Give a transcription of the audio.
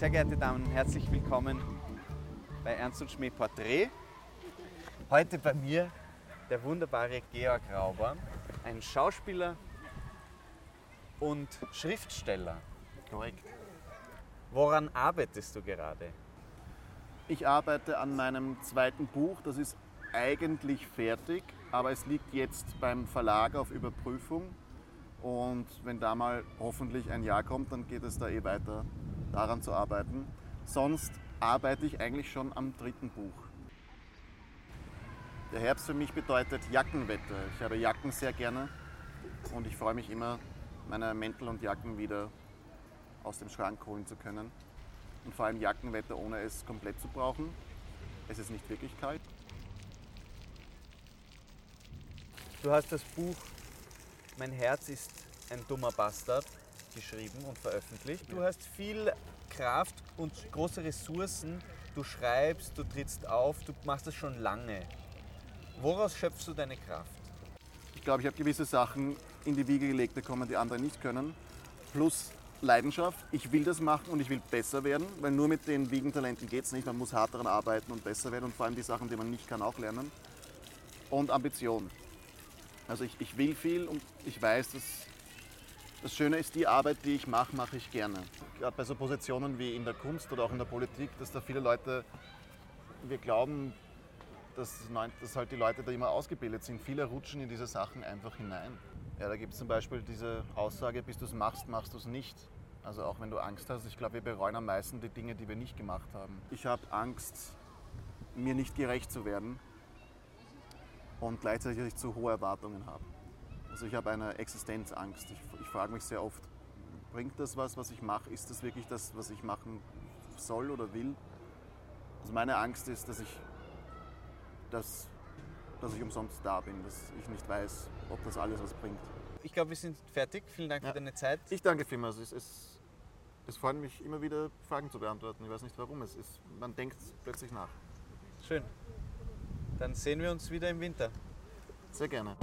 Sehr geehrte Damen, herzlich willkommen bei Ernst und Schmäh Porträt. Heute bei mir der wunderbare Georg Rauber, ein Schauspieler und Schriftsteller. Korrekt. Woran arbeitest du gerade? Ich arbeite an meinem zweiten Buch. Das ist eigentlich fertig, aber es liegt jetzt beim Verlag auf Überprüfung. Und wenn da mal hoffentlich ein Jahr kommt, dann geht es da eh weiter daran zu arbeiten. Sonst arbeite ich eigentlich schon am dritten Buch. Der Herbst für mich bedeutet Jackenwetter. Ich habe Jacken sehr gerne und ich freue mich immer, meine Mäntel und Jacken wieder aus dem Schrank holen zu können. Und vor allem Jackenwetter, ohne es komplett zu brauchen. Es ist nicht wirklich kalt. Du hast das Buch Mein Herz ist ein dummer Bastard geschrieben und veröffentlicht. Du hast viel Kraft und große Ressourcen. Du schreibst, du trittst auf, du machst das schon lange. Woraus schöpfst du deine Kraft? Ich glaube, ich habe gewisse Sachen in die Wiege gelegt bekommen, die andere nicht können. Plus Leidenschaft. Ich will das machen und ich will besser werden, weil nur mit den Wiegentalenten geht es nicht. Man muss hart daran arbeiten und besser werden und vor allem die Sachen, die man nicht kann, auch lernen. Und Ambition. Also ich, ich will viel und ich weiß, dass das Schöne ist, die Arbeit, die ich mache, mache ich gerne. Gerade bei so Positionen wie in der Kunst oder auch in der Politik, dass da viele Leute, wir glauben, dass, dass halt die Leute da immer ausgebildet sind. Viele rutschen in diese Sachen einfach hinein. Ja, da gibt es zum Beispiel diese Aussage, bis du es machst, machst du es nicht. Also auch wenn du Angst hast, ich glaube, wir bereuen am meisten die Dinge, die wir nicht gemacht haben. Ich habe Angst, mir nicht gerecht zu werden und gleichzeitig, zu hohe Erwartungen habe. Also ich habe eine Existenzangst. Ich, ich frage mich sehr oft, bringt das was, was ich mache? Ist das wirklich das, was ich machen soll oder will? Also meine Angst ist, dass ich, dass, dass ich umsonst da bin, dass ich nicht weiß, ob das alles was bringt. Ich glaube, wir sind fertig. Vielen Dank Ja. für deine Zeit. Ich danke vielmals. Es, es, es freut mich immer wieder, Fragen zu beantworten. Ich weiß nicht warum. Es ist, man denkt plötzlich nach. Schön. Dann sehen wir uns wieder im Winter. Sehr gerne.